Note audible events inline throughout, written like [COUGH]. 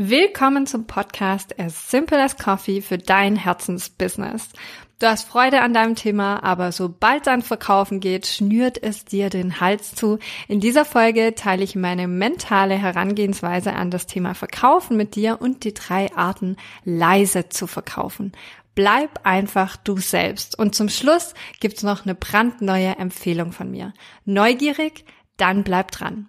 Willkommen zum Podcast As Simple as Coffee für dein Herzensbusiness. Du hast Freude an deinem Thema, aber sobald es an Verkaufen geht, schnürt es dir den Hals zu. In dieser Folge teile ich meine mentale Herangehensweise an das Thema Verkaufen mit dir und die drei Arten, leise zu verkaufen. Bleib einfach du selbst. Und zum Schluss gibt's noch eine brandneue Empfehlung von mir. Neugierig? Dann bleib dran.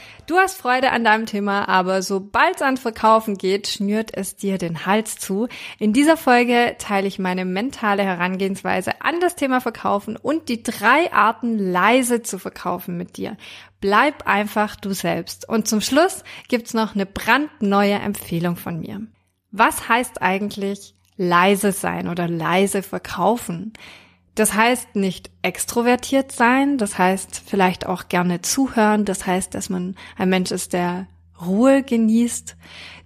Du hast Freude an deinem Thema, aber sobald es an Verkaufen geht, schnürt es dir den Hals zu. In dieser Folge teile ich meine mentale Herangehensweise an das Thema Verkaufen und die drei Arten leise zu verkaufen mit dir. Bleib einfach du selbst. Und zum Schluss gibt's noch eine brandneue Empfehlung von mir. Was heißt eigentlich leise sein oder leise verkaufen? Das heißt nicht extrovertiert sein, das heißt vielleicht auch gerne zuhören, das heißt, dass man ein Mensch ist, der Ruhe genießt.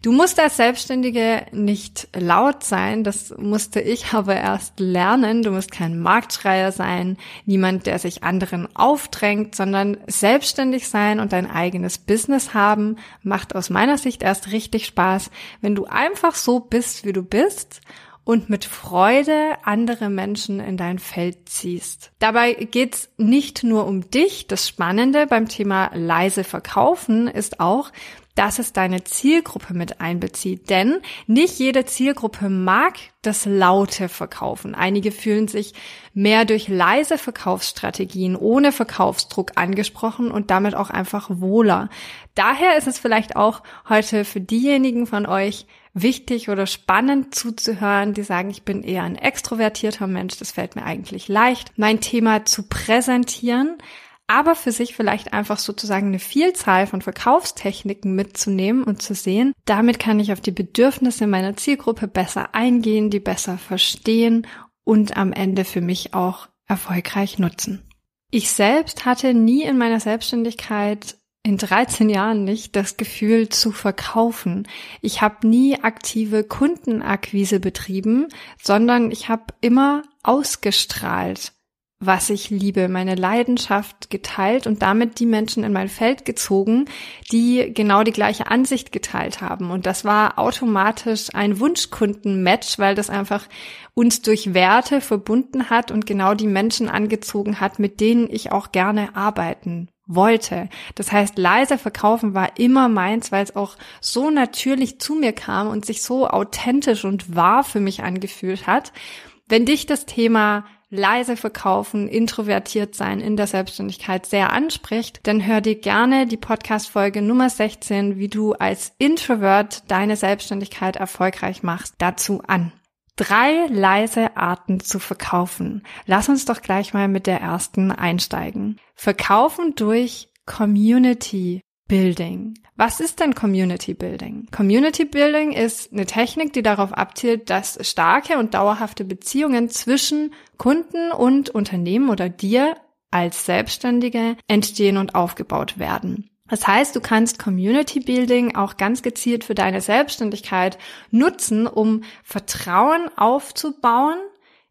Du musst als Selbstständige nicht laut sein, das musste ich [LAUGHS] aber erst lernen. Du musst kein Marktschreier sein, niemand, der sich anderen aufdrängt, sondern selbstständig sein und dein eigenes Business haben, macht aus meiner Sicht erst richtig Spaß, wenn du einfach so bist, wie du bist und mit Freude andere Menschen in dein Feld ziehst. Dabei geht's nicht nur um dich. Das Spannende beim Thema leise verkaufen ist auch, dass es deine Zielgruppe mit einbezieht. Denn nicht jede Zielgruppe mag das laute Verkaufen. Einige fühlen sich mehr durch leise Verkaufsstrategien ohne Verkaufsdruck angesprochen und damit auch einfach wohler. Daher ist es vielleicht auch heute für diejenigen von euch wichtig oder spannend zuzuhören, die sagen, ich bin eher ein extrovertierter Mensch, das fällt mir eigentlich leicht, mein Thema zu präsentieren, aber für sich vielleicht einfach sozusagen eine Vielzahl von Verkaufstechniken mitzunehmen und zu sehen, damit kann ich auf die Bedürfnisse meiner Zielgruppe besser eingehen, die besser verstehen und am Ende für mich auch erfolgreich nutzen. Ich selbst hatte nie in meiner Selbstständigkeit in 13 Jahren nicht das Gefühl zu verkaufen. Ich habe nie aktive Kundenakquise betrieben, sondern ich habe immer ausgestrahlt, was ich liebe, meine Leidenschaft geteilt und damit die Menschen in mein Feld gezogen, die genau die gleiche Ansicht geteilt haben. Und das war automatisch ein Wunschkundenmatch, weil das einfach uns durch Werte verbunden hat und genau die Menschen angezogen hat, mit denen ich auch gerne arbeiten wollte. Das heißt, leise verkaufen war immer meins, weil es auch so natürlich zu mir kam und sich so authentisch und wahr für mich angefühlt hat. Wenn dich das Thema leise verkaufen, introvertiert sein in der Selbstständigkeit sehr anspricht, dann hör dir gerne die Podcast-Folge Nummer 16, wie du als Introvert deine Selbstständigkeit erfolgreich machst, dazu an. Drei leise Arten zu verkaufen. Lass uns doch gleich mal mit der ersten einsteigen. Verkaufen durch Community Building. Was ist denn Community Building? Community Building ist eine Technik, die darauf abzielt, dass starke und dauerhafte Beziehungen zwischen Kunden und Unternehmen oder dir als Selbstständige entstehen und aufgebaut werden. Das heißt, du kannst Community Building auch ganz gezielt für deine Selbstständigkeit nutzen, um Vertrauen aufzubauen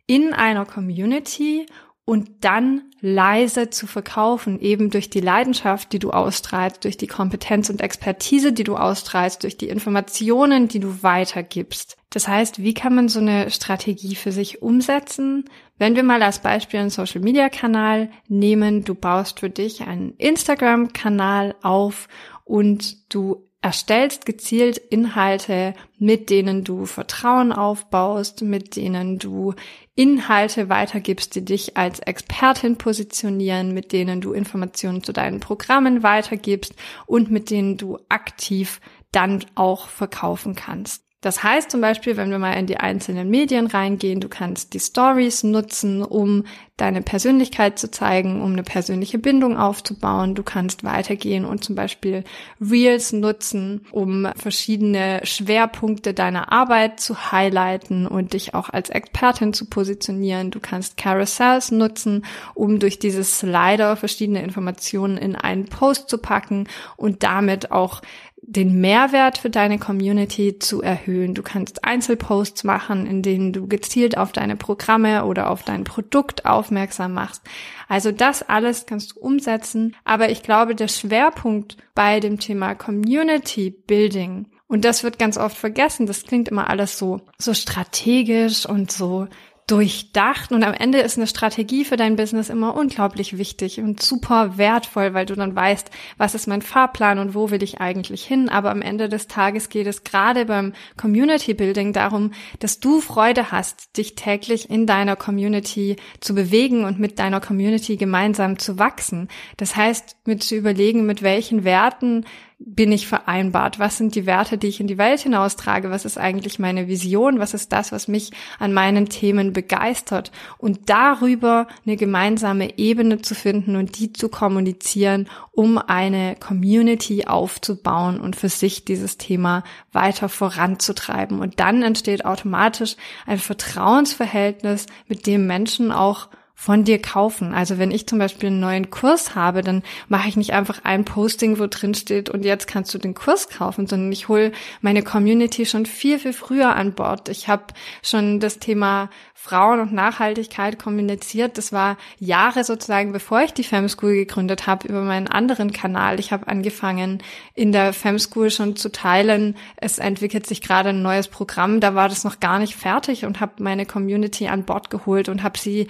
in einer Community und dann leise zu verkaufen, eben durch die Leidenschaft, die du ausstrahlst, durch die Kompetenz und Expertise, die du ausstrahlst, durch die Informationen, die du weitergibst. Das heißt, wie kann man so eine Strategie für sich umsetzen? Wenn wir mal als Beispiel einen Social Media Kanal nehmen, du baust für dich einen Instagram Kanal auf und du erstellst gezielt Inhalte, mit denen du Vertrauen aufbaust, mit denen du Inhalte weitergibst, die dich als Expertin positionieren, mit denen du Informationen zu deinen Programmen weitergibst und mit denen du aktiv dann auch verkaufen kannst. Das heißt zum Beispiel, wenn wir mal in die einzelnen Medien reingehen, du kannst die Stories nutzen, um deine Persönlichkeit zu zeigen, um eine persönliche Bindung aufzubauen. Du kannst weitergehen und zum Beispiel Reels nutzen, um verschiedene Schwerpunkte deiner Arbeit zu highlighten und dich auch als Expertin zu positionieren. Du kannst Carousels nutzen, um durch dieses Slider verschiedene Informationen in einen Post zu packen und damit auch den Mehrwert für deine Community zu erhöhen. Du kannst Einzelposts machen, in denen du gezielt auf deine Programme oder auf dein Produkt aufmerksam machst. Also das alles kannst du umsetzen. Aber ich glaube, der Schwerpunkt bei dem Thema Community Building und das wird ganz oft vergessen. Das klingt immer alles so, so strategisch und so durchdacht und am Ende ist eine Strategie für dein Business immer unglaublich wichtig und super wertvoll, weil du dann weißt, was ist mein Fahrplan und wo will ich eigentlich hin. Aber am Ende des Tages geht es gerade beim Community Building darum, dass du Freude hast, dich täglich in deiner Community zu bewegen und mit deiner Community gemeinsam zu wachsen. Das heißt, mit zu überlegen, mit welchen Werten bin ich vereinbart? Was sind die Werte, die ich in die Welt hinaustrage? Was ist eigentlich meine Vision? Was ist das, was mich an meinen Themen begeistert? Und darüber eine gemeinsame Ebene zu finden und die zu kommunizieren, um eine Community aufzubauen und für sich dieses Thema weiter voranzutreiben. Und dann entsteht automatisch ein Vertrauensverhältnis, mit dem Menschen auch von dir kaufen. Also wenn ich zum Beispiel einen neuen Kurs habe, dann mache ich nicht einfach ein Posting, wo drin steht und jetzt kannst du den Kurs kaufen, sondern ich hole meine Community schon viel, viel früher an Bord. Ich habe schon das Thema Frauen und Nachhaltigkeit kommuniziert. Das war Jahre sozusagen, bevor ich die Fem School gegründet habe, über meinen anderen Kanal. Ich habe angefangen, in der Fem School schon zu teilen. Es entwickelt sich gerade ein neues Programm. Da war das noch gar nicht fertig und habe meine Community an Bord geholt und habe sie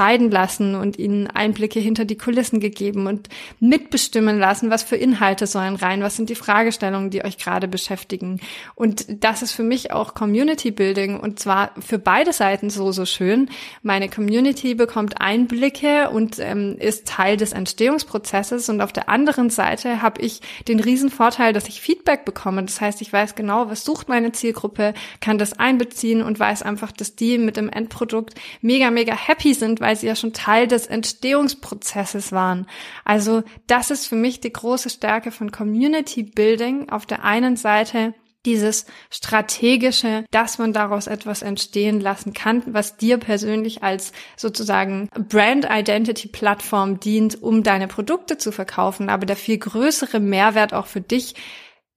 entscheiden lassen und ihnen Einblicke hinter die Kulissen gegeben und mitbestimmen lassen, was für Inhalte sollen rein, was sind die Fragestellungen, die euch gerade beschäftigen. Und das ist für mich auch Community Building und zwar für beide Seiten so so, schön. Meine Community bekommt Einblicke und ähm, ist Teil des Entstehungsprozesses. Und auf der anderen Seite habe ich den riesen dass ich Feedback bekomme. Das heißt, ich weiß genau, was sucht meine Zielgruppe, kann das einbeziehen und weiß einfach, dass die mit dem Endprodukt mega, mega happy sind, weil sie ja schon Teil des Entstehungsprozesses waren. Also das ist für mich die große Stärke von Community Building. Auf der einen Seite dieses strategische, dass man daraus etwas entstehen lassen kann, was dir persönlich als sozusagen Brand Identity Plattform dient, um deine Produkte zu verkaufen. Aber der viel größere Mehrwert auch für dich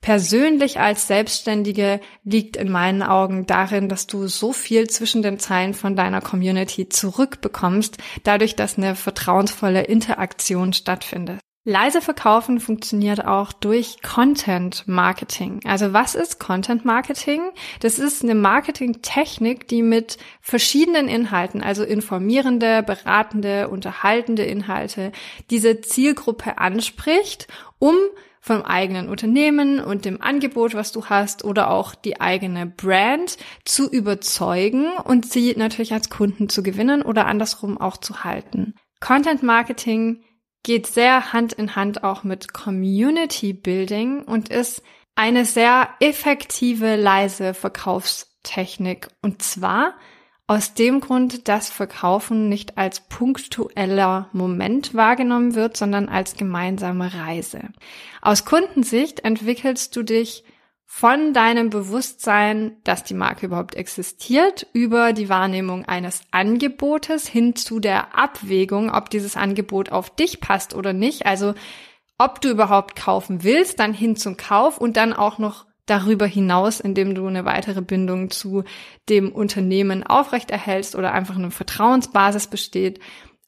persönlich als Selbstständige liegt in meinen Augen darin, dass du so viel zwischen den Zeilen von deiner Community zurückbekommst, dadurch, dass eine vertrauensvolle Interaktion stattfindet. Leise verkaufen funktioniert auch durch Content Marketing. Also was ist Content Marketing? Das ist eine Marketingtechnik, die mit verschiedenen Inhalten, also informierende, beratende, unterhaltende Inhalte, diese Zielgruppe anspricht, um vom eigenen Unternehmen und dem Angebot, was du hast, oder auch die eigene Brand zu überzeugen und sie natürlich als Kunden zu gewinnen oder andersrum auch zu halten. Content Marketing geht sehr Hand in Hand auch mit Community Building und ist eine sehr effektive, leise Verkaufstechnik. Und zwar aus dem Grund, dass Verkaufen nicht als punktueller Moment wahrgenommen wird, sondern als gemeinsame Reise. Aus Kundensicht entwickelst du dich von deinem Bewusstsein, dass die Marke überhaupt existiert, über die Wahrnehmung eines Angebotes hin zu der Abwägung, ob dieses Angebot auf dich passt oder nicht. Also ob du überhaupt kaufen willst, dann hin zum Kauf und dann auch noch darüber hinaus, indem du eine weitere Bindung zu dem Unternehmen aufrechterhältst oder einfach eine Vertrauensbasis besteht.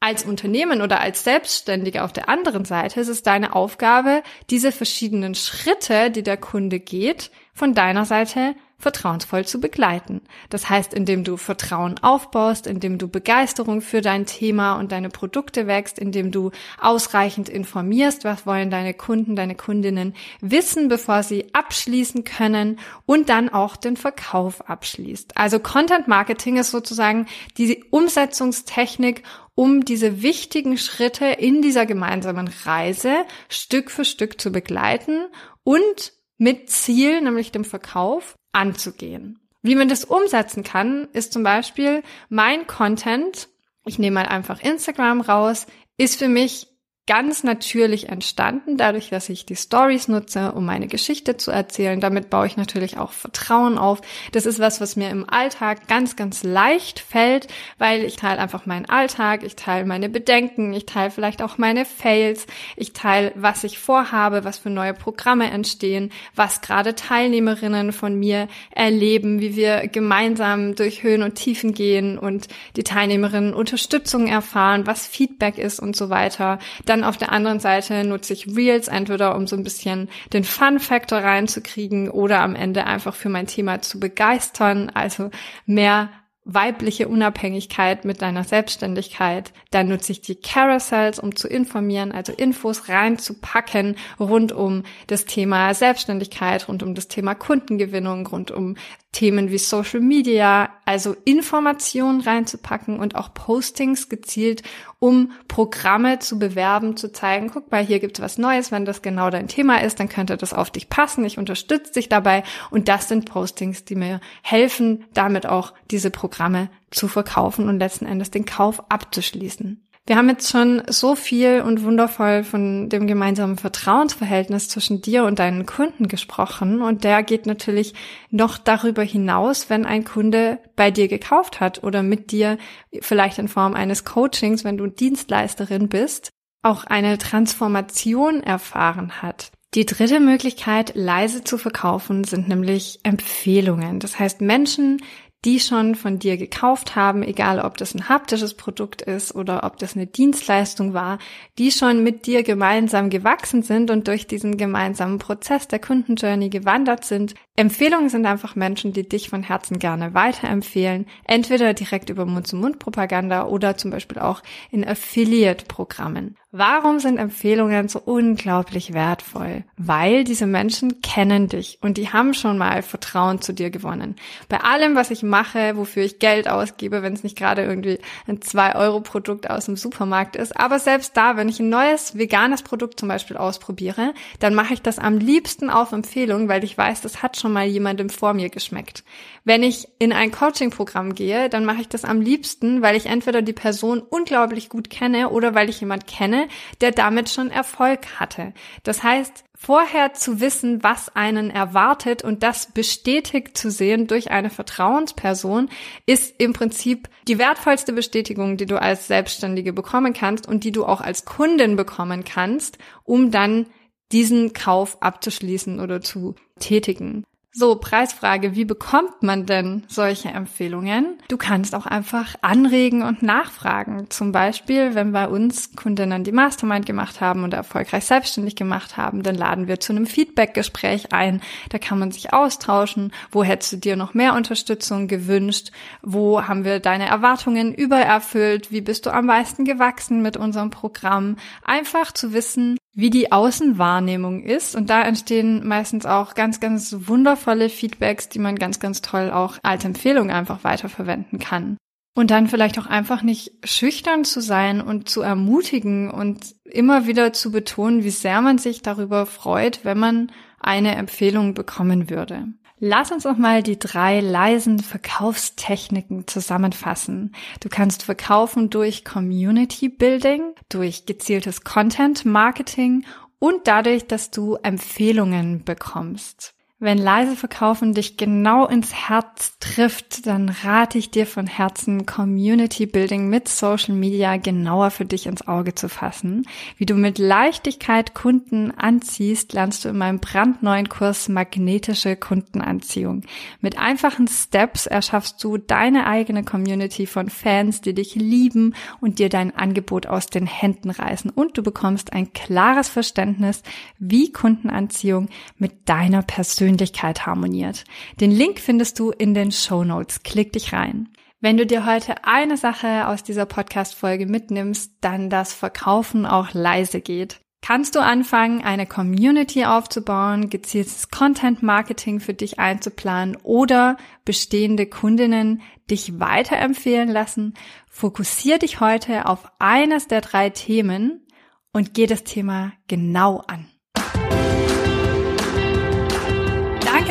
Als Unternehmen oder als Selbstständige auf der anderen Seite ist es deine Aufgabe, diese verschiedenen Schritte, die der Kunde geht, von deiner Seite vertrauensvoll zu begleiten. Das heißt, indem du Vertrauen aufbaust, indem du Begeisterung für dein Thema und deine Produkte wächst, indem du ausreichend informierst, was wollen deine Kunden, deine Kundinnen wissen, bevor sie abschließen können und dann auch den Verkauf abschließt. Also Content Marketing ist sozusagen die Umsetzungstechnik, um diese wichtigen Schritte in dieser gemeinsamen Reise Stück für Stück zu begleiten und mit Ziel, nämlich dem Verkauf, anzugehen. Wie man das umsetzen kann, ist zum Beispiel mein Content, ich nehme mal einfach Instagram raus, ist für mich ganz natürlich entstanden, dadurch, dass ich die Stories nutze, um meine Geschichte zu erzählen. Damit baue ich natürlich auch Vertrauen auf. Das ist was, was mir im Alltag ganz, ganz leicht fällt, weil ich teile einfach meinen Alltag, ich teile meine Bedenken, ich teile vielleicht auch meine Fails, ich teile, was ich vorhabe, was für neue Programme entstehen, was gerade Teilnehmerinnen von mir erleben, wie wir gemeinsam durch Höhen und Tiefen gehen und die Teilnehmerinnen Unterstützung erfahren, was Feedback ist und so weiter. Dann auf der anderen Seite nutze ich Reels entweder, um so ein bisschen den Fun-Faktor reinzukriegen oder am Ende einfach für mein Thema zu begeistern, also mehr weibliche Unabhängigkeit mit deiner Selbstständigkeit. Dann nutze ich die Carousels, um zu informieren, also Infos reinzupacken rund um das Thema Selbstständigkeit, rund um das Thema Kundengewinnung, rund um Themen wie Social Media, also Informationen reinzupacken und auch Postings gezielt, um Programme zu bewerben, zu zeigen, guck mal, hier gibt es was Neues, wenn das genau dein Thema ist, dann könnte das auf dich passen, ich unterstütze dich dabei und das sind Postings, die mir helfen, damit auch diese Programme zu verkaufen und letzten Endes den Kauf abzuschließen. Wir haben jetzt schon so viel und wundervoll von dem gemeinsamen Vertrauensverhältnis zwischen dir und deinen Kunden gesprochen und der geht natürlich noch darüber hinaus, wenn ein Kunde bei dir gekauft hat oder mit dir vielleicht in Form eines Coachings, wenn du Dienstleisterin bist, auch eine Transformation erfahren hat. Die dritte Möglichkeit, leise zu verkaufen, sind nämlich Empfehlungen. Das heißt, Menschen, die schon von dir gekauft haben, egal ob das ein haptisches Produkt ist oder ob das eine Dienstleistung war, die schon mit dir gemeinsam gewachsen sind und durch diesen gemeinsamen Prozess der Kundenjourney gewandert sind. Empfehlungen sind einfach Menschen, die dich von Herzen gerne weiterempfehlen, entweder direkt über Mund-zu-Mund-Propaganda oder zum Beispiel auch in Affiliate-Programmen. Warum sind Empfehlungen so unglaublich wertvoll? Weil diese Menschen kennen dich und die haben schon mal Vertrauen zu dir gewonnen. Bei allem, was ich mache, wofür ich Geld ausgebe, wenn es nicht gerade irgendwie ein 2-Euro-Produkt aus dem Supermarkt ist, aber selbst da, wenn ich ein neues veganes Produkt zum Beispiel ausprobiere, dann mache ich das am liebsten auf Empfehlung, weil ich weiß, das hat schon mal jemandem vor mir geschmeckt. Wenn ich in ein Coaching-Programm gehe, dann mache ich das am liebsten, weil ich entweder die Person unglaublich gut kenne oder weil ich jemand kenne, der damit schon Erfolg hatte. Das heißt, vorher zu wissen, was einen erwartet und das bestätigt zu sehen durch eine Vertrauensperson, ist im Prinzip die wertvollste Bestätigung, die du als Selbstständige bekommen kannst und die du auch als Kundin bekommen kannst, um dann diesen Kauf abzuschließen oder zu tätigen. So, Preisfrage, wie bekommt man denn solche Empfehlungen? Du kannst auch einfach anregen und nachfragen. Zum Beispiel, wenn bei uns Kundinnen die Mastermind gemacht haben und erfolgreich selbstständig gemacht haben, dann laden wir zu einem Feedback-Gespräch ein. Da kann man sich austauschen. Wo hättest du dir noch mehr Unterstützung gewünscht? Wo haben wir deine Erwartungen übererfüllt? Wie bist du am meisten gewachsen mit unserem Programm? Einfach zu wissen, wie die Außenwahrnehmung ist. Und da entstehen meistens auch ganz, ganz wundervolle Feedbacks, die man ganz, ganz toll auch als Empfehlung einfach weiterverwenden kann. Und dann vielleicht auch einfach nicht schüchtern zu sein und zu ermutigen und immer wieder zu betonen, wie sehr man sich darüber freut, wenn man eine Empfehlung bekommen würde. Lass uns noch mal die drei leisen Verkaufstechniken zusammenfassen. Du kannst verkaufen durch Community Building, durch gezieltes Content Marketing und dadurch, dass du Empfehlungen bekommst. Wenn leise Verkaufen dich genau ins Herz trifft, dann rate ich dir von Herzen, Community Building mit Social Media genauer für dich ins Auge zu fassen. Wie du mit Leichtigkeit Kunden anziehst, lernst du in meinem brandneuen Kurs Magnetische Kundenanziehung. Mit einfachen Steps erschaffst du deine eigene Community von Fans, die dich lieben und dir dein Angebot aus den Händen reißen. Und du bekommst ein klares Verständnis, wie Kundenanziehung mit deiner Persönlichkeit Persönlichkeit harmoniert. Den Link findest du in den Show Notes. Klick dich rein. Wenn du dir heute eine Sache aus dieser Podcast-Folge mitnimmst, dann das Verkaufen auch leise geht. Kannst du anfangen, eine Community aufzubauen, gezieltes Content-Marketing für dich einzuplanen oder bestehende Kundinnen dich weiterempfehlen lassen? Fokussier dich heute auf eines der drei Themen und geh das Thema genau an.